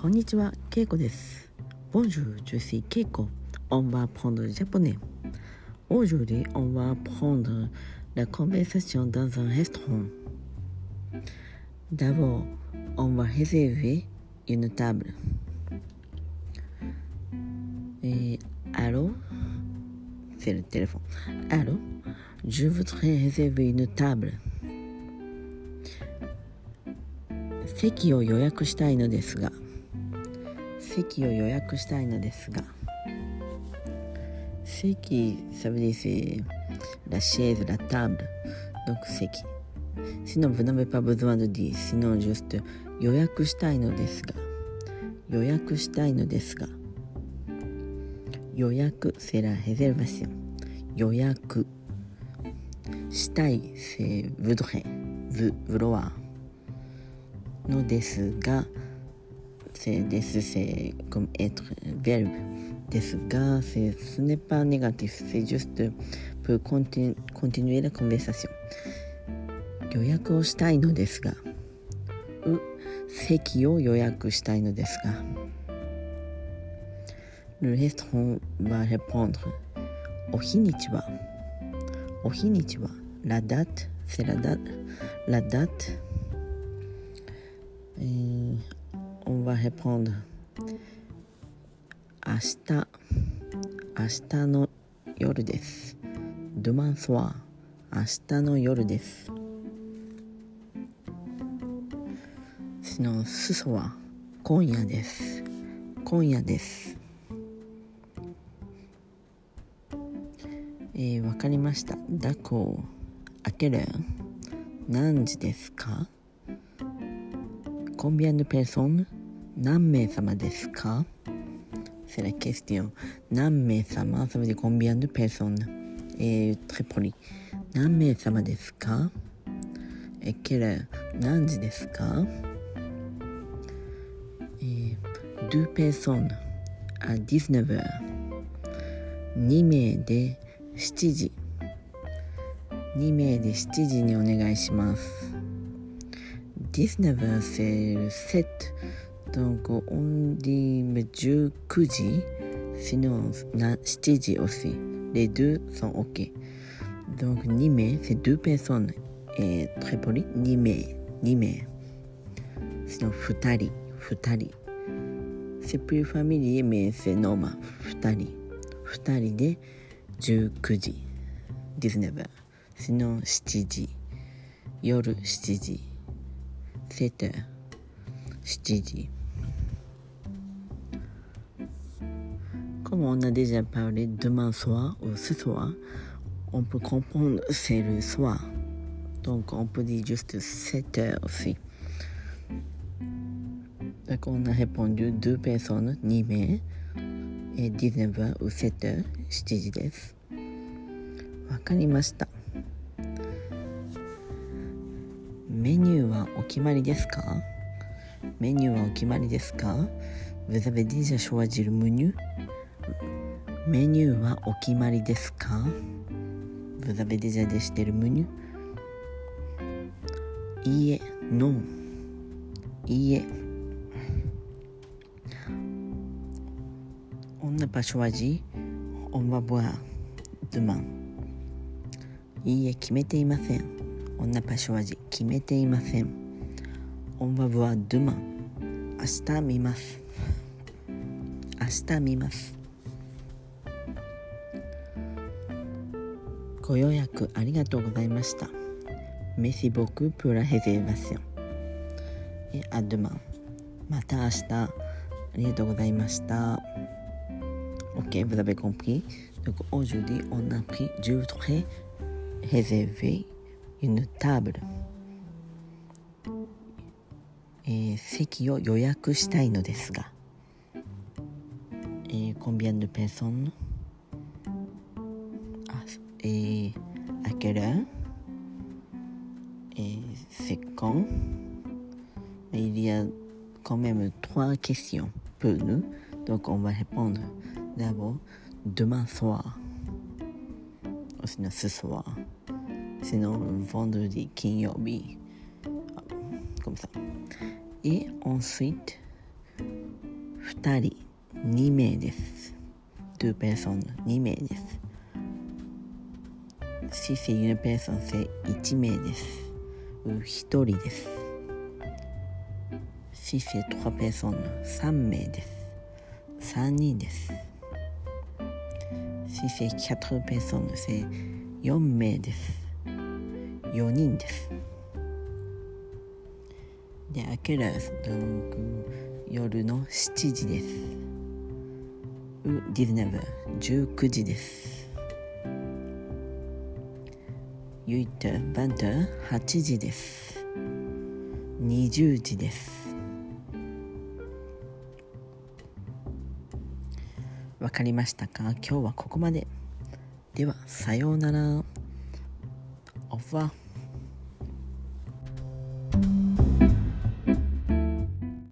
こんにちは、ケイコです。Bonjour, je suis Keiko. On va prendre le japonais. Aujourd'hui, on va apprendre la conversation dans un restaurant. D'abord, on va réserver une table. Et allô C'est le téléphone. Allô Je voudrais réserver une table. 席を予約したいのですが席を予約したいのですが席サブディスラシエズラタブの席シノブナベパブズワドディシノジュスト予約したいのですが予約したいのですが予約セラヘゼルバシオ予約したいセブドヘブブロワのですが c'est です c'est comme être verbe ですが c'est ce n'est pas négatif c'est juste pour continu, continuer la conversation 予約をしたいのですがう席を予約したいのですが Le restaurant va répondre お日にちはお日にちは La date c'est la date la date et on va répondre 明日明日の夜です demain soir 明日の夜です sinon ce soir 今夜です今夜ですえー、わかりましただこ開ける何時ですか Combien de personnes 何名様ですか C'est la question. 何名様 Ça veut dire combien de personnes Et très poli. 何名様ですか Et quelle heure 何時ですか Et deux personnes à 19h. 2名で7時。2名で7時にお願いします。19h c'est le 7 donc on dit 19時 sinon 7時 aussi les deux sont ok donc 2名 c'est deux personnes et très poli 2名2名 sinon 2人2人 c'est plus familier mais c'est normal 2人2人で19時19 sinon 7時夜7時7 heures 7時 Comme on a déjà parlé demain soir ou ce soir, on peut comprendre c'est le soir. Donc on peut dire juste 7 heures aussi. Donc on a répondu deux personnes, Nime, et 19 heures ou 7 heures, 7時です。わかりました。メニューはお決まりですかメニューはお決まりですか Vous avez déjà choisi le menu メニューはお決まりですか Vous avez déjà décidé le menu いいえ、non いいえ On n'a pas choisi On va voir demain いいえ、決めていません On n'a pas choisi 決めていません On va voir demain 明日見ます明日見ますご予約ありがとうございました Merci beaucoup pour la réservation et à demain また明日ありがとうございました Ok, vous avez compris. Donc aujourd'hui, on a pris je voudrais réserver une table. えー席を予約したいのですが、えー combien de personnes あえー à quelle heure et c'est quand il y a quand même trois questions pour nous donc on va répondre d'abord demain soir ou sinon ce soir sinon vendredi 金曜日 comme ça et ensuite 2人2名です2 person 2名です シーシーユニペーソン生1名です。う1人です。シーシトカペーソンの3名です。3人です。シーシキャトルペーソンの生4名です。4人です。で、明けらどんぐ夜の7時です。19時です。ゆいと、バンと、8時です。20時です。わかりましたか今日はここまで。では、さようなら。オファー。